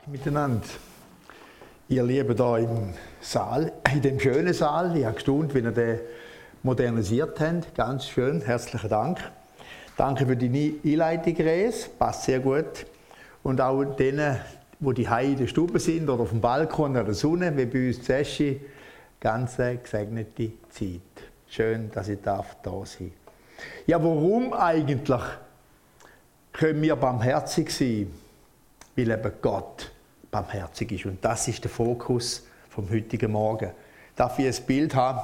Tag miteinander. Ihr Lieben da im Saal, in dem schönen Saal. Ich habe gestaunt, wie ihr den modernisiert habt. Ganz schön. Herzlichen Dank. Danke für die Einleitung, Res. Passt sehr gut. Und auch denen, die die in der Stube sind oder auf dem Balkon an der Sonne, wie bei uns Zeschi. Ganz gesegnete Zeit. Schön, dass ich da sein darf. Ja, warum eigentlich können wir barmherzig sein? Weil eben Gott barmherzig ist. Und das ist der Fokus vom heutigen Morgen. Darf ich ein Bild haben?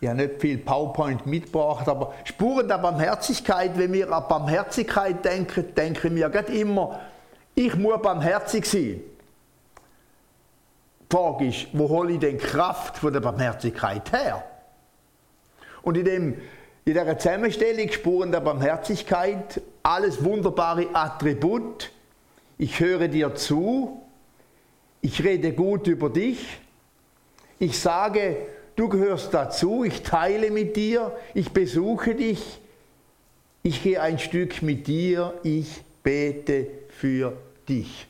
Ich habe nicht viel PowerPoint mitgebracht, aber Spuren der Barmherzigkeit, wenn wir an Barmherzigkeit denken, denken wir gerade immer, ich muss barmherzig sein. Die Frage ist, wo hole ich denn Kraft von der Barmherzigkeit her? Und in, dem, in dieser Zusammenstellung Spuren der Barmherzigkeit, alles wunderbare Attribute, ich höre dir zu, ich rede gut über dich, ich sage, du gehörst dazu, ich teile mit dir, ich besuche dich, ich gehe ein Stück mit dir, ich bete für dich.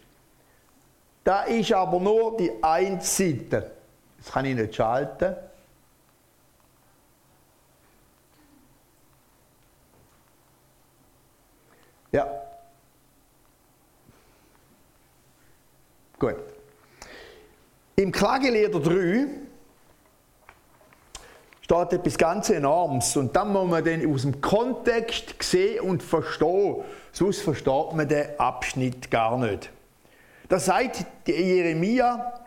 Da ist aber nur die eine Seite. Das kann ich nicht schalten. Ja, Gut. Im Klageleder 3 steht etwas ganz Enormes und dann muss man den aus dem Kontext sehen und verstehen. Sonst versteht man den Abschnitt gar nicht. Das sagt Jeremia,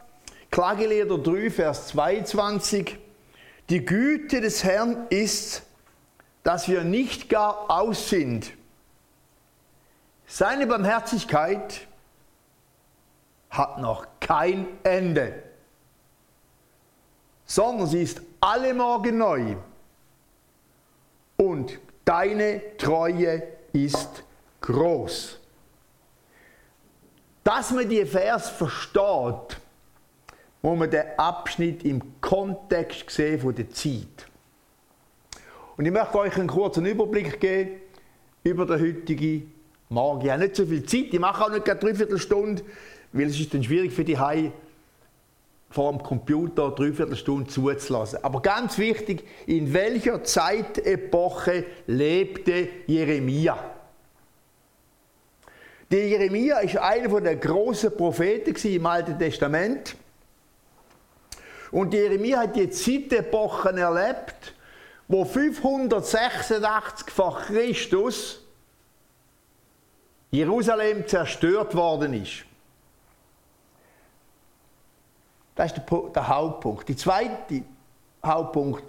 Klageleder 3, Vers 22, die Güte des Herrn ist, dass wir nicht gar aus sind. Seine Barmherzigkeit hat noch kein Ende, sondern sie ist alle Morgen neu. Und deine Treue ist groß. Dass man die Vers versteht, muss man den Abschnitt im Kontext sehen von der Zeit. Und ich möchte euch einen kurzen Überblick geben über den heutigen Morgen. Ich habe nicht so viel Zeit, ich mache auch nicht eine Dreiviertelstunde, weil es ist dann schwierig für die Hai vor dem Computer dreiviertel Stunde zuzulassen. Aber ganz wichtig, in welcher Zeitepoche lebte Jeremia? Der Jeremia ist einer der großen Propheten im Alten Testament. Und Jeremia hat die Zeitepochen erlebt, wo 586 vor Christus Jerusalem zerstört worden ist. Das ist der, der Hauptpunkt. Der zweite Hauptpunkt.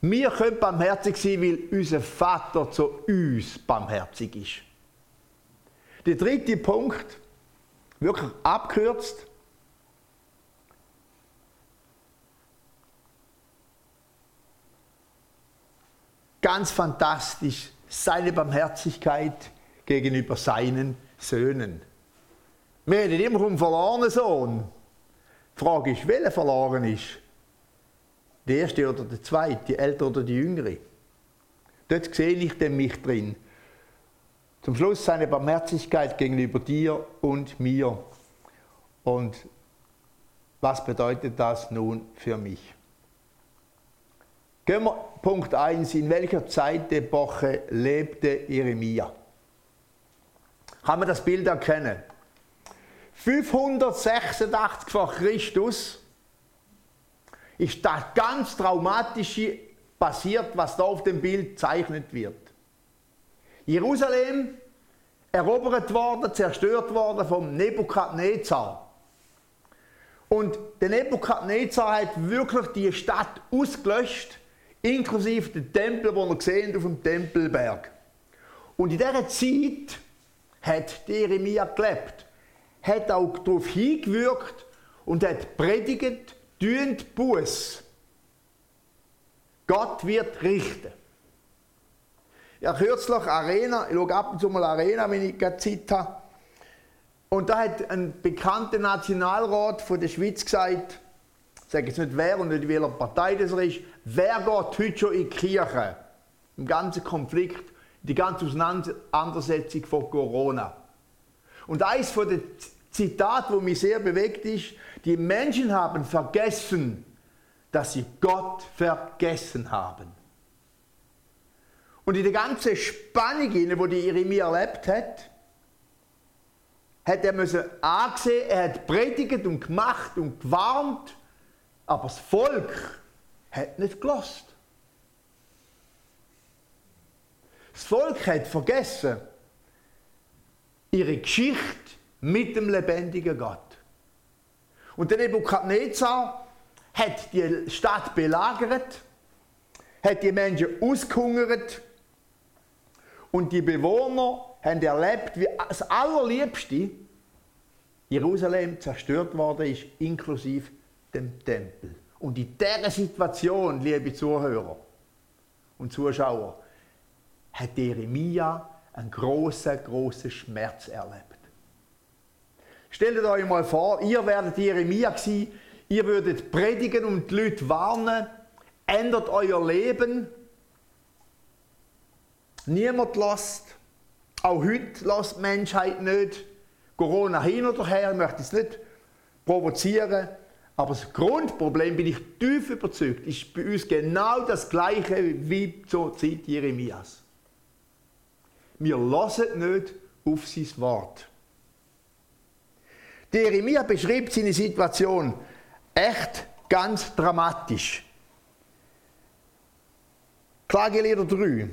Wir können barmherzig sein, weil unser Vater zu uns barmherzig ist. Der dritte Punkt, wirklich abkürzt, ganz fantastisch, seine Barmherzigkeit gegenüber seinen Söhnen. Wir reden immer vom verlorenen Sohn. Die Frage ist, welcher verloren ist? Der erste oder der zweite, die ältere oder die jüngere? Dort sehe ich denn mich drin. Zum Schluss seine Barmherzigkeit gegenüber dir und mir. Und was bedeutet das nun für mich? Gehen wir Punkt 1. In welcher Zeitepoche lebte Jeremia? Kann man das Bild erkennen? 586 vor Christus ist das ganz Traumatische passiert, was da auf dem Bild zeichnet wird. Jerusalem erobert worden, zerstört worden vom Nebukadnezar. Und der Nebukadnezar hat wirklich die Stadt ausgelöscht, inklusive den Tempel, wo wir sehen auf dem Tempelberg. Und in dieser Zeit hat Jeremia gelebt hat auch darauf hingewirkt und hat predigt, tünt Buß. Gott wird richten. Ja, kürzlich Arena, ich schaue ab und zu mal Arena, wenn ich gerade Zeit habe. Und da hat ein bekannter Nationalrat von der Schweiz gesagt, ich sage jetzt nicht wer und nicht welcher Partei das ist, wer geht heute schon in die Kirche? Im ganzen Konflikt, die ganze Auseinandersetzung von Corona. Und eines von den Zitat, wo mich sehr bewegt ist, die Menschen haben vergessen, dass sie Gott vergessen haben. Und in der ganzen Spannung, die die Jeremia erlebt hat, hat er müssen angesehen, er hat predigt und gemacht und gewarnt, aber das Volk hat nicht gelost. Das Volk hat vergessen ihre Geschichte mit dem lebendigen Gott. Und der Nebukadnezar hat die Stadt belagert, hat die Menschen ausgehungert und die Bewohner haben erlebt, wie das Allerliebste Jerusalem zerstört worden ist, inklusive dem Tempel. Und in dieser Situation, liebe Zuhörer und Zuschauer, hat Jeremia einen großen, großen Schmerz erlebt. Stellt euch mal vor, ihr werdet Jeremia gewesen, ihr würdet predigen und die Leute warnen, ändert euer Leben. Niemand lässt, auch heute lässt die Menschheit nicht. Corona hin oder her, ich möchte es nicht provozieren. Aber das Grundproblem, bin ich tief überzeugt, ist bei uns genau das gleiche wie zur Zeit Jeremias. Wir lassen nicht auf sein Wort. Der Jeremia beschreibt seine Situation echt ganz dramatisch. Klagelieder 3.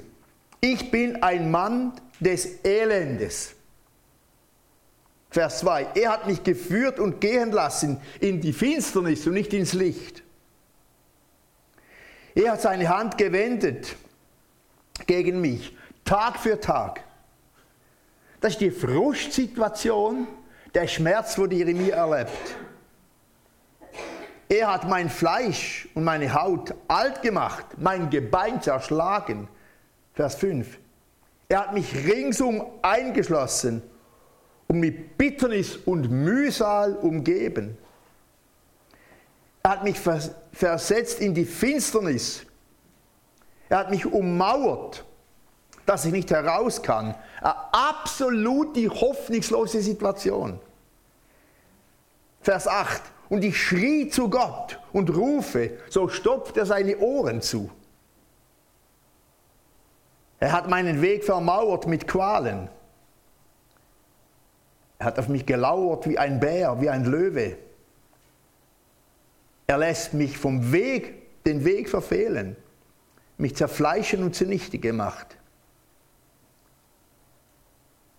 Ich bin ein Mann des Elendes. Vers 2. Er hat mich geführt und gehen lassen in die Finsternis und nicht ins Licht. Er hat seine Hand gewendet gegen mich, Tag für Tag. Das ist die Frustsituation, der Schmerz, wo die Jeremia erlebt. Er hat mein Fleisch und meine Haut alt gemacht, mein Gebein zerschlagen. Vers 5. Er hat mich ringsum eingeschlossen und mit Bitternis und Mühsal umgeben. Er hat mich versetzt in die Finsternis. Er hat mich ummauert, dass ich nicht heraus kann. Eine absolut die hoffnungslose Situation. Vers 8. Und ich schrie zu Gott und rufe, so stopft er seine Ohren zu. Er hat meinen Weg vermauert mit Qualen. Er hat auf mich gelauert wie ein Bär, wie ein Löwe. Er lässt mich vom Weg, den Weg verfehlen, mich zerfleischen und zunichte gemacht.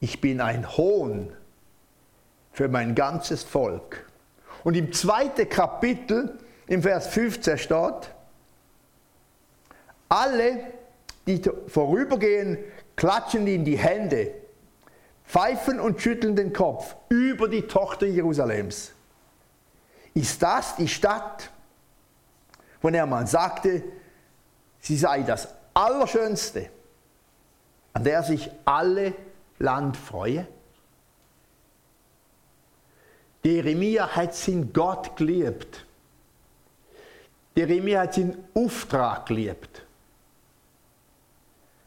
Ich bin ein Hohn für mein ganzes Volk. Und im zweiten Kapitel, im Vers 15 steht, alle, die vorübergehen, klatschen in die Hände pfeifen und schütteln den Kopf über die Tochter Jerusalems. Ist das die Stadt, von der man sagte, sie sei das Allerschönste, an der sich alle Land freue? Jeremia hat sin Gott geliebt. Jeremia hat seinen Auftrag geliebt.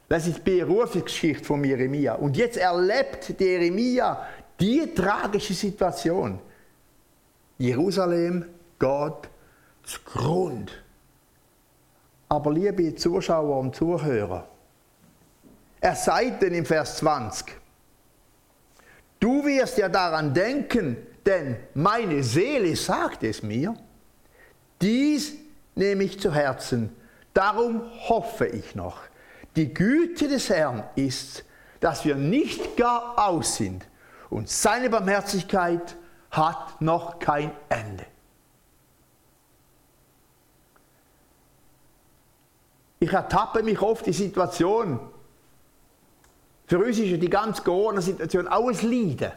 Das ist die Berufungsgeschichte von Jeremia. Und jetzt erlebt Jeremia die tragische Situation. Jerusalem geht zugrund. Aber liebe Zuschauer und Zuhörer, er sagt denn im Vers 20, du wirst ja daran denken, denn meine Seele sagt es mir, dies nehme ich zu Herzen, darum hoffe ich noch. Die Güte des Herrn ist, dass wir nicht gar aus sind und seine Barmherzigkeit hat noch kein Ende. Ich ertappe mich oft die Situation. Für uns ist ja die ganze Corona-Situation auch ein Leiden.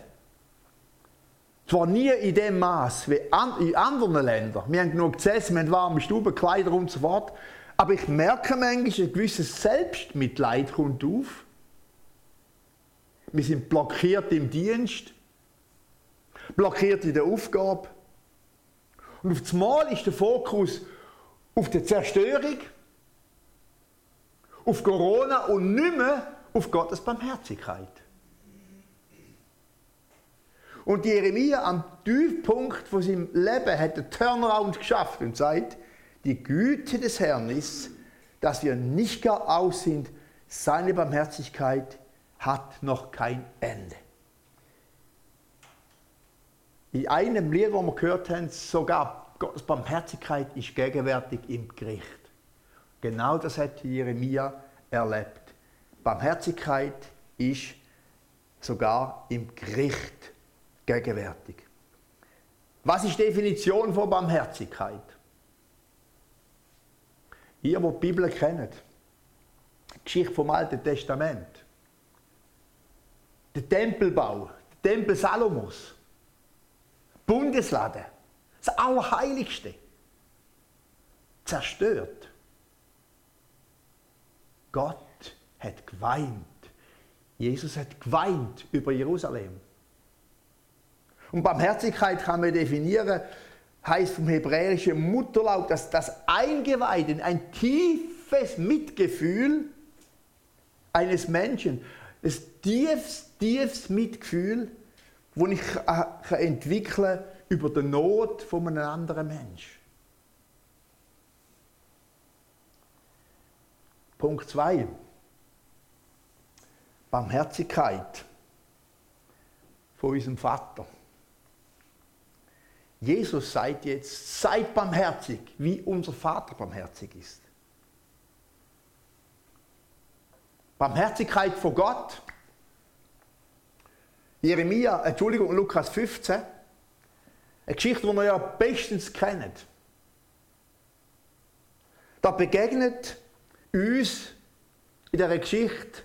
Zwar nie in dem Maß wie in anderen Ländern. Wir haben genug gesessen, wir haben warme Stuben, Kleider und so fort. Aber ich merke manchmal, ein gewisses Selbstmitleid kommt auf. Wir sind blockiert im Dienst, blockiert in der Aufgabe. Und auf einmal ist der Fokus auf die Zerstörung, auf Corona und nicht mehr auf Gottes Barmherzigkeit. Und Jeremia am Tiefpunkt von seinem Leben hat den Turnaround geschafft und sagt, die Güte des Herrn ist, dass wir nicht gar aus sind, seine Barmherzigkeit hat noch kein Ende. In einem Lied, wo wir gehört haben, sogar Gottes Barmherzigkeit ist gegenwärtig im Gericht. Genau das hat Jeremia erlebt. Barmherzigkeit ist sogar im Gericht gegenwärtig. Was ist die Definition von Barmherzigkeit? Ihr, die die Bibel kennt, die Geschichte vom Alten Testament, der Tempelbau, der Tempel Salomos, Bundeslade, das Allerheiligste, zerstört. Gott hat geweint. Jesus hat geweint über Jerusalem. Und Barmherzigkeit kann man definieren, heißt vom hebräischen Mutterlaut, dass das Eingeweihten, ein tiefes Mitgefühl eines Menschen, ein tiefes, tiefes Mitgefühl, das ich äh, entwickeln kann über die Not von einem anderen Menschen. Punkt 2. Barmherzigkeit von unserem Vater. Jesus sagt jetzt, seid barmherzig, wie unser Vater barmherzig ist. Barmherzigkeit vor Gott. Jeremia, Entschuldigung, Lukas 15. Eine Geschichte, die ihr ja bestens kennt. Da begegnet uns in dieser Geschichte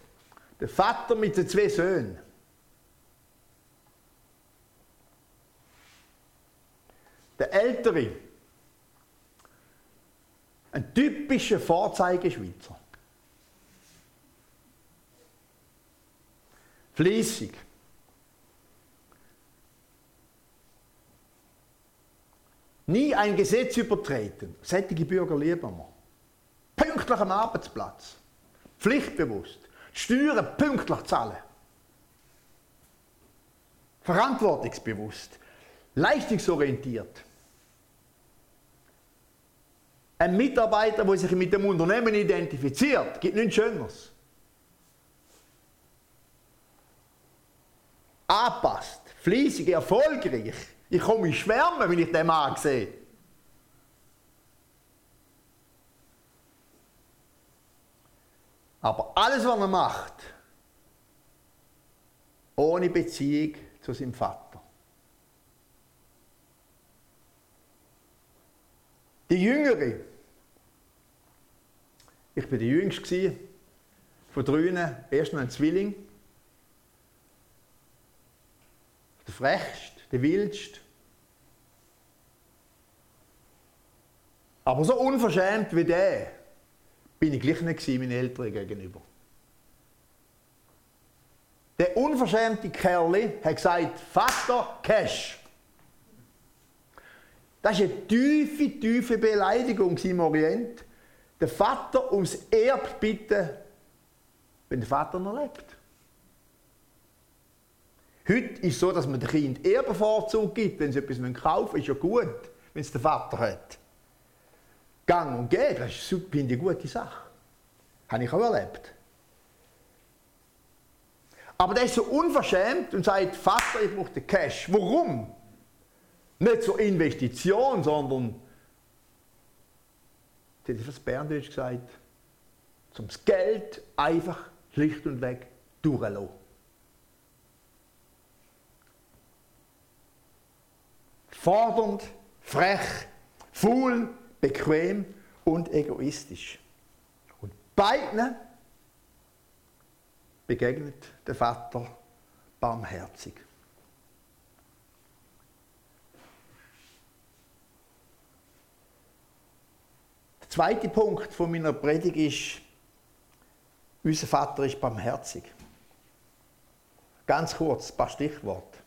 der Vater mit den zwei Söhnen. Der Ältere, ein typischer Vorzeigeschweizer. Fließig. Nie ein Gesetz übertreten. Sättige Bürger lieben wir. Pünktlich am Arbeitsplatz. Pflichtbewusst. Steuern pünktlich zahlen. Verantwortungsbewusst. Leistungsorientiert. Ein Mitarbeiter, der sich mit dem Unternehmen identifiziert, gibt nichts Schöneres. Anpasst, fließig, erfolgreich. Ich komme in Schwärmen, wenn ich den Mann sehe. Aber alles, was er macht, ohne Beziehung zu seinem Vater. Die Jüngere, ich war der Jüngste von drinnen, erst noch ein Zwilling. Der frechste, der wildste. Aber so unverschämt wie der bin ich gleich nicht meinen Eltern gegenüber. Der unverschämte Kerl hat gesagt, Vater, Cash. Das ist eine tiefe, tiefe Beleidigung im Orient. Der Vater ums Erb bitten, wenn der Vater noch lebt. Heute ist es so, dass man dem Kind Erbenvorzug gibt, wenn sie etwas kaufen müssen. Ist ja gut, wenn es der Vater hat. Gang und Geh, das ist eine gute Sache. Habe ich auch erlebt. Aber der ist so unverschämt und sagt, Vater, ich brauche den Cash. Warum? Nicht zur Investition, sondern, das ich was Berndeutsch gesagt, zum Geld einfach schlicht und weg durchlassen. Fordernd, frech, faul, bequem und egoistisch. Und beiden begegnet der Vater barmherzig. Der zweite Punkt von meiner Predigt ist, unser Vater ist barmherzig. Ganz kurz, ein paar Stichworte.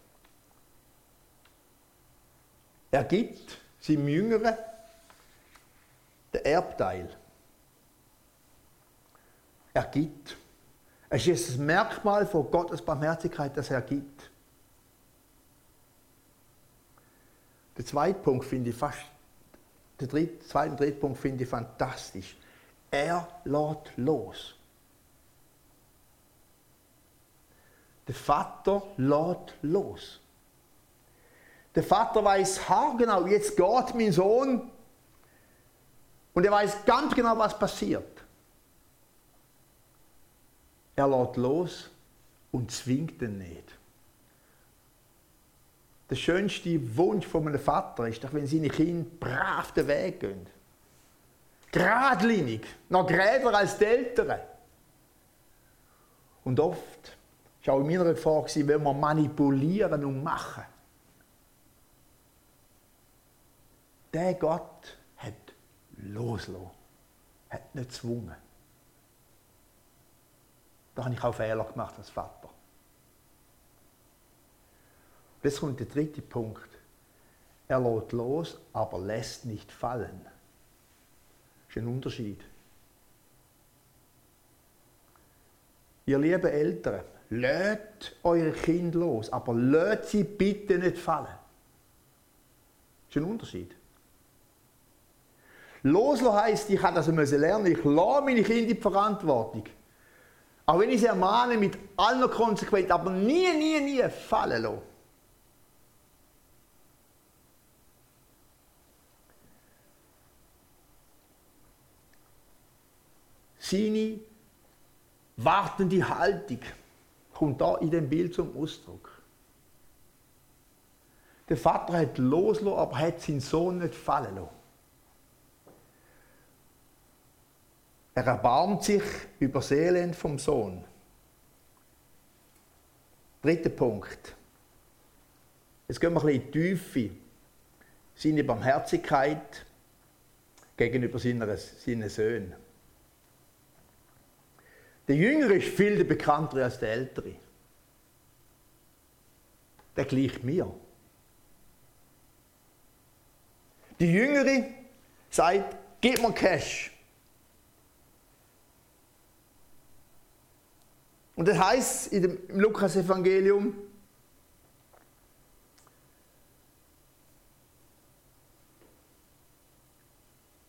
Er gibt seinem Jüngeren der Erbteil. Er gibt. Es ist das Merkmal von Gottes Barmherzigkeit, dass er gibt. Der zweite Punkt finde ich fast, der dritte, zweite und dritte Punkt finde ich fantastisch. Er lässt los. Der Vater lässt los. Der Vater weiß haargenau, jetzt geht mein Sohn und er weiß ganz genau, was passiert. Er lässt los und zwingt ihn nicht. Der schönste Wunsch von einem Vater ist doch, wenn seine Kinder brav den Weg gehen. Gradlinig, noch gräder als die Eltern. Und oft war auch in meiner Gefahr, wenn wir manipulieren und machen. Der Gott hat losgelassen, hat nicht gezwungen. Da habe ich auch Fehler gemacht als Vater. Jetzt kommt der dritte Punkt. Er lässt los, aber lässt nicht fallen. Das ist ein Unterschied. Ihr lieben Eltern, lädt eure Kinder los, aber lädt sie bitte nicht fallen. Das ist ein Unterschied. Loslassen heisst, ich habe das lernen ich lasse meine Kinder in die Verantwortung. Auch wenn ich sie ermahne mit aller Konsequenz, aber nie, nie, nie fallen lassen. Seine wartende Haltung kommt da in dem Bild zum Ausdruck. Der Vater hat losgelassen, aber hat seinen Sohn nicht fallen lassen. Er erbarmt sich über Seelen vom Sohn. Dritter Punkt. Jetzt gehen wir ein bisschen in die Tiefe. Seine Barmherzigkeit gegenüber seinen Söhnen. Der Jüngere ist viel bekannter als der Ältere. Der gleicht mir. Die Jüngere sagt, gib mir Cash. Und das heißt im Lukas-Evangelium,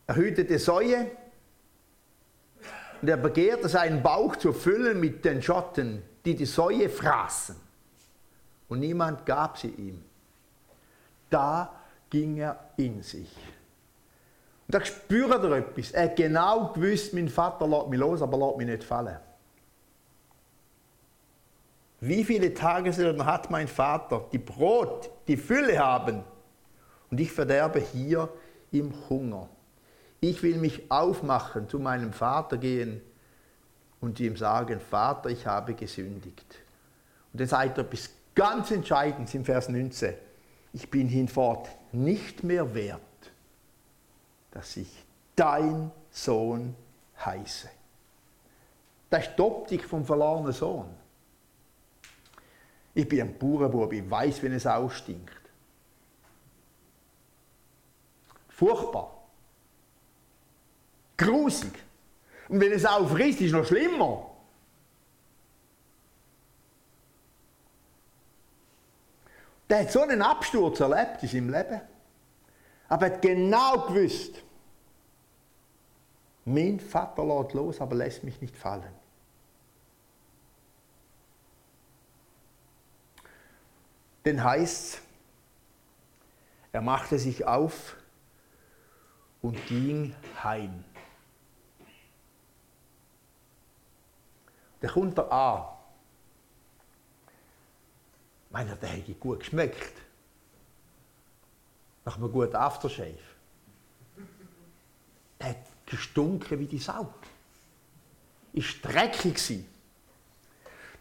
er hütete Säue und er begehrte seinen Bauch zu füllen mit den Schotten, die die Säue fraßen. Und niemand gab sie ihm. Da ging er in sich. Und da spürt er etwas. Er hat genau gewusst, mein Vater lässt mich los, aber lässt mich nicht fallen. Wie viele Tagessäulen hat mein Vater, die Brot, die Fülle haben, und ich verderbe hier im Hunger. Ich will mich aufmachen, zu meinem Vater gehen und ihm sagen, Vater, ich habe gesündigt. Und dann sagt er etwas ganz Entscheidendes im Vers 19. Ich bin hinfort nicht mehr wert, dass ich dein Sohn heiße. Ist die Optik vom verlorenen Sohn. Ich bin ein Bauernbub, ich weiß, wenn es ausstinkt. Furchtbar. Grusig. Und wenn es aufrisst, ist es noch schlimmer. Der hat so einen Absturz erlebt in seinem Leben. Aber er hat genau gewusst, mein Vater lässt los, aber lässt mich nicht fallen. Denn heißt er machte sich auf und ging heim. Der kommt da an. Ich meine, der hätte gut geschmeckt. Nach einem guten Aftershave. Der hat gestunken wie die Sau. Ist dreckig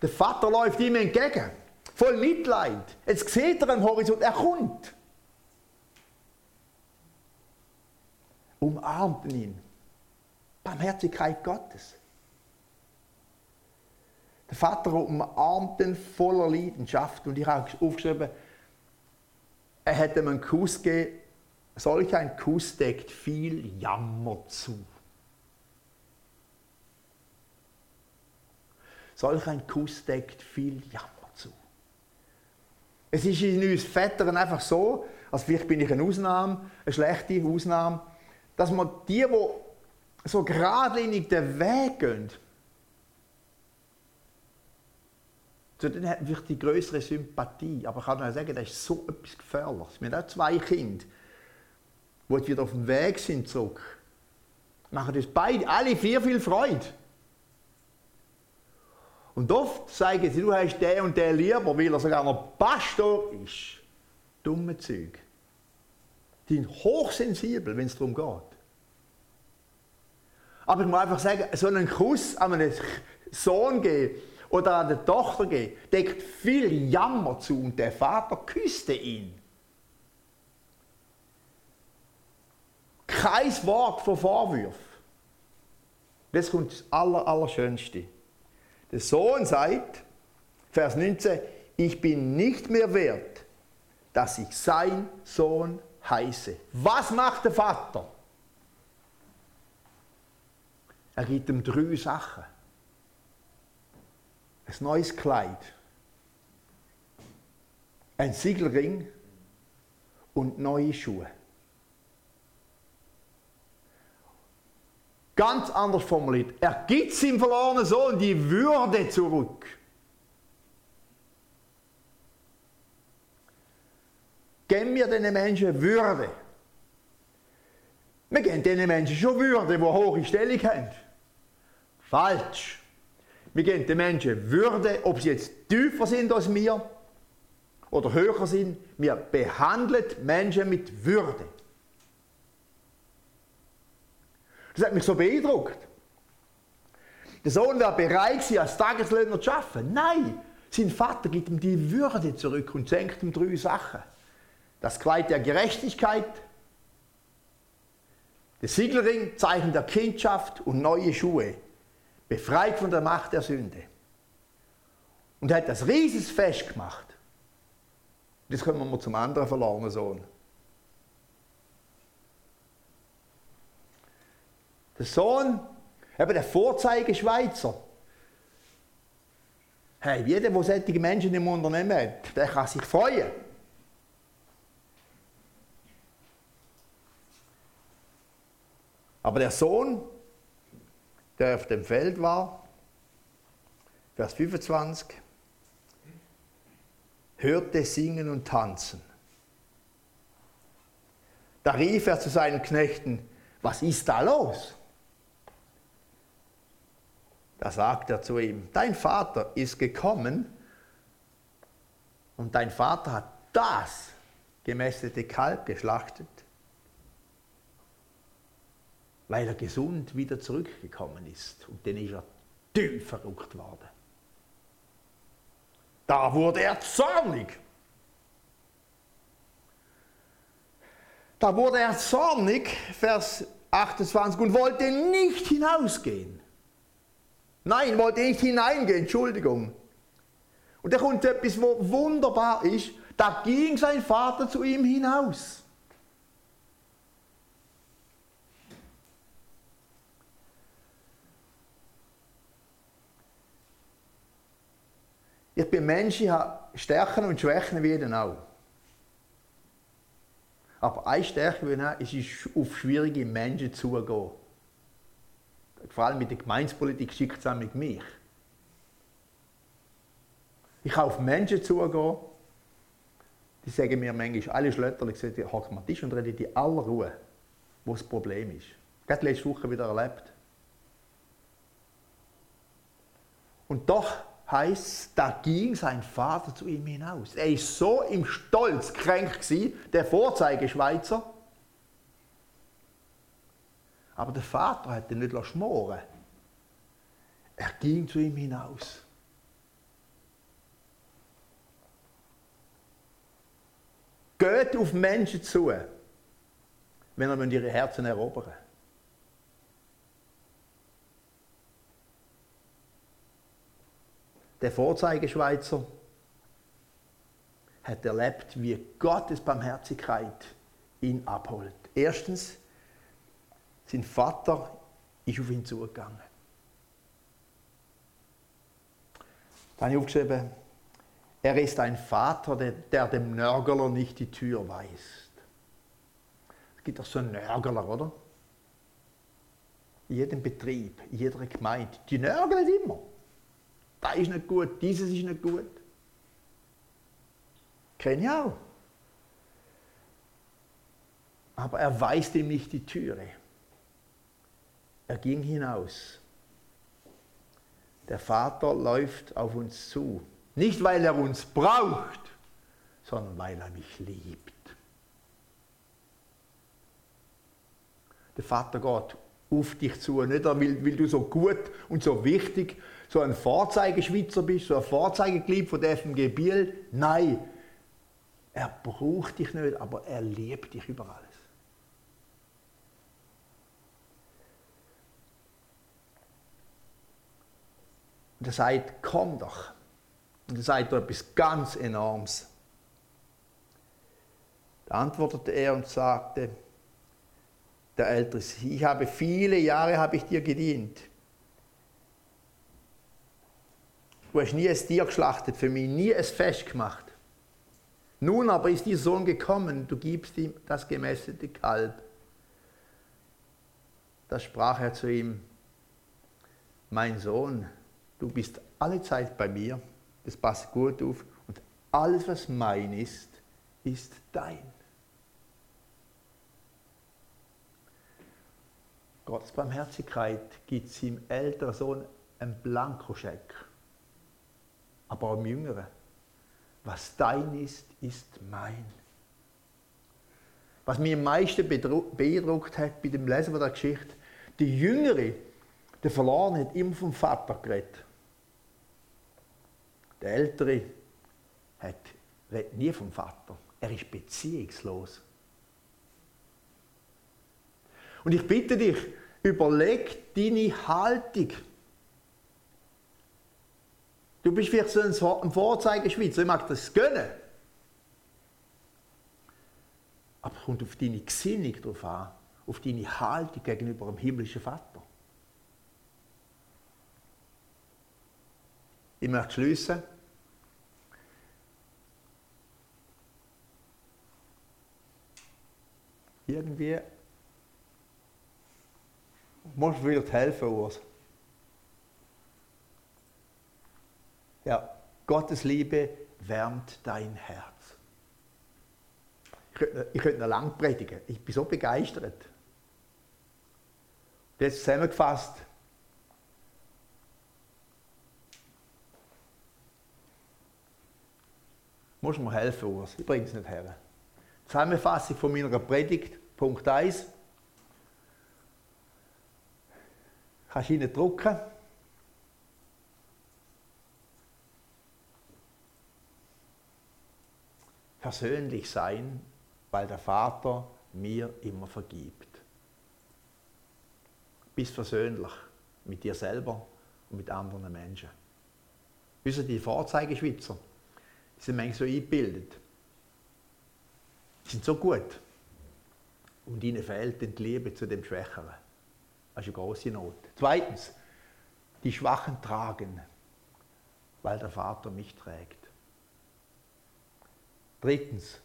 Der Vater läuft ihm entgegen. Voll Mitleid. Jetzt sieht er am Horizont, er kommt. Umarmt ihn. Barmherzigkeit Gottes. Der Vater umarmt ihn voller Leidenschaft und ich habe aufgeschrieben, er hätte ihm einen Kuss gegeben, solch ein Kuss deckt viel Jammer zu. Solch ein Kuss deckt viel Jammer. Es ist in uns Vätern einfach so, also vielleicht bin ich eine Ausnahme, eine schlechte Ausnahme, dass man die, die so geradlinig den Weg gehen, zu denen wird die größere Sympathie. Aber ich kann nur sagen, das ist so etwas Gefährliches. Wir haben auch zwei Kinder, die wieder auf dem Weg sind zurück. Machen uns beide, alle vier viel Freude. Und oft sagen sie, du hast den und den lieber, weil er sogar noch Pastor ist. Dumme Zeug. Die sind hochsensibel, wenn es darum geht. Aber ich muss einfach sagen, so einen Kuss an einen Sohn geben oder an eine Tochter geben, deckt viel Jammer zu und der Vater küsste ihn. Kein Wort von Vorwürfen. Das kommt das Aller, Allerschönste. Der Sohn sagt, Vers 19, ich bin nicht mehr wert, dass ich sein Sohn heiße. Was macht der Vater? Er gibt ihm drei Sachen. Ein neues Kleid, ein Siegelring und neue Schuhe. Ganz anders formuliert. Er gibt seinem verlorenen Sohn die Würde zurück. Geben wir diesen Menschen Würde. Wir geben diesen Menschen schon Würde, die hohe Stellung haben. Falsch. Wir geben den Menschen Würde, ob sie jetzt tiefer sind als wir oder höher sind. Wir behandeln Menschen mit Würde. Das hat mich so beeindruckt. Der Sohn wäre bereit als Tageslöhner zu arbeiten. Nein, sein Vater gibt ihm die Würde zurück und schenkt ihm drei Sachen. Das Kleid der Gerechtigkeit, der Siegelring, Zeichen der Kindschaft und neue Schuhe, befreit von der Macht der Sünde. Und er hat das rieses Fest gemacht. Jetzt kommen wir mal zum anderen verlorenen Sohn. Der Sohn, eben der Vorzeigeschweizer. Hey, jeder, der solche Menschen im Unternehmen hat, der kann sich freuen. Aber der Sohn, der auf dem Feld war, Vers 25, hörte singen und tanzen. Da rief er zu seinen Knechten, was ist da los? Da sagt er zu ihm, dein Vater ist gekommen und dein Vater hat das gemästete Kalb geschlachtet, weil er gesund wieder zurückgekommen ist. Und dann ist er tief verrückt worden. Da wurde er zornig. Da wurde er zornig, Vers 28, und wollte nicht hinausgehen. Nein, wollte nicht hineingehen, Entschuldigung. Und da kommt etwas, wo wunderbar ist. Da ging sein Vater zu ihm hinaus. Ich bin Mensch, ich habe Stärken und Schwächen wie jeden auch. Aber eine Stärke, die ich habe, ist auf schwierige Menschen zugehen vor allem mit der Gemeinspolitik schickt es auch mit mich. Ich kann auf Menschen zugehen, die sagen mir manchmal alle Schlötter, ich sage, hock mal Tisch und rede in aller Ruhe, wo das Problem ist. Gerade letzte Woche wieder erlebt. Und doch heißt da ging sein Vater zu ihm hinaus. Er ist so im Stolz kränk gewesen, der Vorzeigeschweizer, aber der Vater hat ihn nicht schmoren Er ging zu ihm hinaus. Geht auf Menschen zu, wenn er ihre Herzen erobern Der Vorzeigeschweizer hat erlebt, wie Gottes Barmherzigkeit ihn abholt. Erstens, sein Vater ist auf ihn zugegangen. Da habe ich aufgeschrieben, Er ist ein Vater, der, dem Nörgler nicht die Tür weist. Es gibt doch so Nörgler, oder? In jedem Betrieb, in jeder Gemeinde. Die nörgeln immer. Da ist nicht gut, dieses ist nicht gut. Kenne ich auch. Aber er weist ihm nicht die Türe. Er ging hinaus. Der Vater läuft auf uns zu. Nicht, weil er uns braucht, sondern weil er mich liebt. Der Vater geht auf dich zu, nicht weil, weil du so gut und so wichtig, so ein Vorzeigeschweizer bist, so ein Vorzeigeglied von der FMG Biel. Nein, er braucht dich nicht, aber er liebt dich über alles. Und er sagt, komm doch. Und er sagt etwas ganz Enormes. Da antwortete er und sagte, der Ältere, ich habe viele Jahre habe ich dir gedient. Du hast nie ein Tier geschlachtet für mich, nie ein Fest gemacht. Nun aber ist dieser Sohn gekommen, du gibst ihm das gemästete Kalb. Da sprach er zu ihm, mein Sohn, du bist alle Zeit bei mir, das passt gut auf, und alles, was mein ist, ist dein. Gottes Barmherzigkeit gibt seinem älteren Sohn einen Blankoscheck, aber auch im Jüngeren. Was dein ist, ist mein. Was mich am meisten beeindruckt hat bei dem Lesen der Geschichte, die Jüngere, der Verlorene, hat immer vom Vater geredet. Der Ältere hat, redet nie vom Vater. Er ist beziehungslos. Und ich bitte dich, überleg deine Haltung. Du bist vielleicht so ein Vorzeigeschweizer, ich mag das gönnen. Aber kommt auf deine Gesinnung drauf an, auf deine Haltung gegenüber dem himmlischen Vater. Ich möchte schließen. Irgendwie muss vielleicht helfen, Urs. Ja, Gottes Liebe wärmt dein Herz. Ich könnte, ich könnte noch lang predigen. Ich bin so begeistert. Jetzt zusammengefasst, Muss mir helfen, Urs. Ich bringe es nicht her. Zusammenfassung von meiner Predigt, Punkt 1. Kannst du rein drucken. Persönlich sein, weil der Vater mir immer vergibt. Bist versöhnlich mit dir selber und mit anderen Menschen. Wissen die Vorzeigeschweizer? Die sind manchmal so eingebildet. Die sind so gut. Und ihnen fehlt die Liebe zu dem Schwächeren. Das ist eine große Not. Zweitens, die Schwachen tragen, weil der Vater mich trägt. Drittens,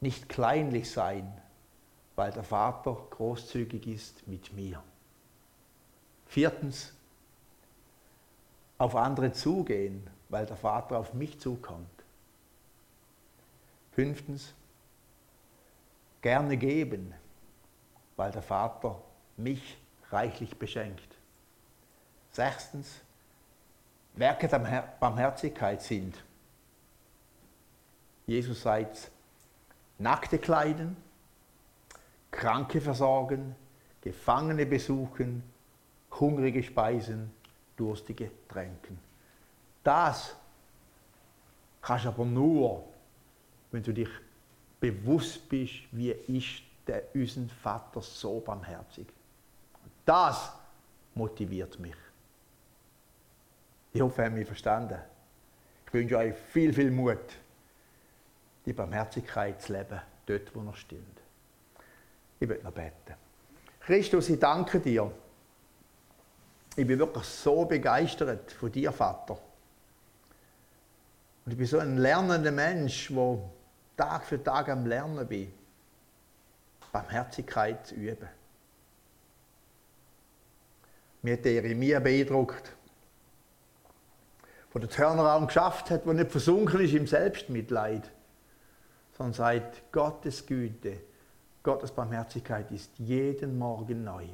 nicht kleinlich sein, weil der Vater großzügig ist mit mir. Viertens, auf andere zugehen, weil der Vater auf mich zukommt. Fünftens, gerne geben, weil der Vater mich reichlich beschenkt. Sechstens, Werke der Barmherzigkeit sind. Jesus sagt, Nackte kleiden, Kranke versorgen, Gefangene besuchen, Hungrige speisen, Durstige tränken. Das kannst du aber nur, wenn du dich bewusst bist, wie ist der unseren Vater so barmherzig. Das motiviert mich. Ich hoffe, ihr habt mich verstanden. Ich wünsche euch viel, viel Mut, die Barmherzigkeit zu leben, dort, wo er stimmt. Ich will noch beten. Christus, ich danke dir. Ich bin wirklich so begeistert von dir, Vater. Und ich bin so ein lernender Mensch, der Tag für Tag am Lernen bin, Barmherzigkeit zu üben. Mir hat Jeremia beeindruckt, wo der Turnaround geschafft hat, wo nicht versunken ist im Selbstmitleid, sondern sagt, Gottes Güte, Gottes Barmherzigkeit ist jeden Morgen neu.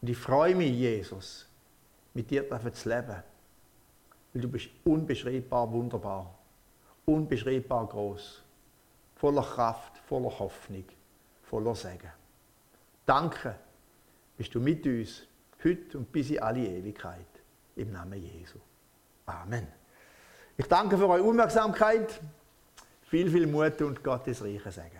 Und ich freue mich, Jesus, mit dir zu leben, weil du bist unbeschreibbar wunderbar, unbeschreibbar groß, voller Kraft, voller Hoffnung, voller Segen. Danke, bist du mit uns, heute und bis in alle Ewigkeit, im Namen Jesu. Amen. Ich danke für eure Aufmerksamkeit, viel, viel Mut und Gottes reiche Segen.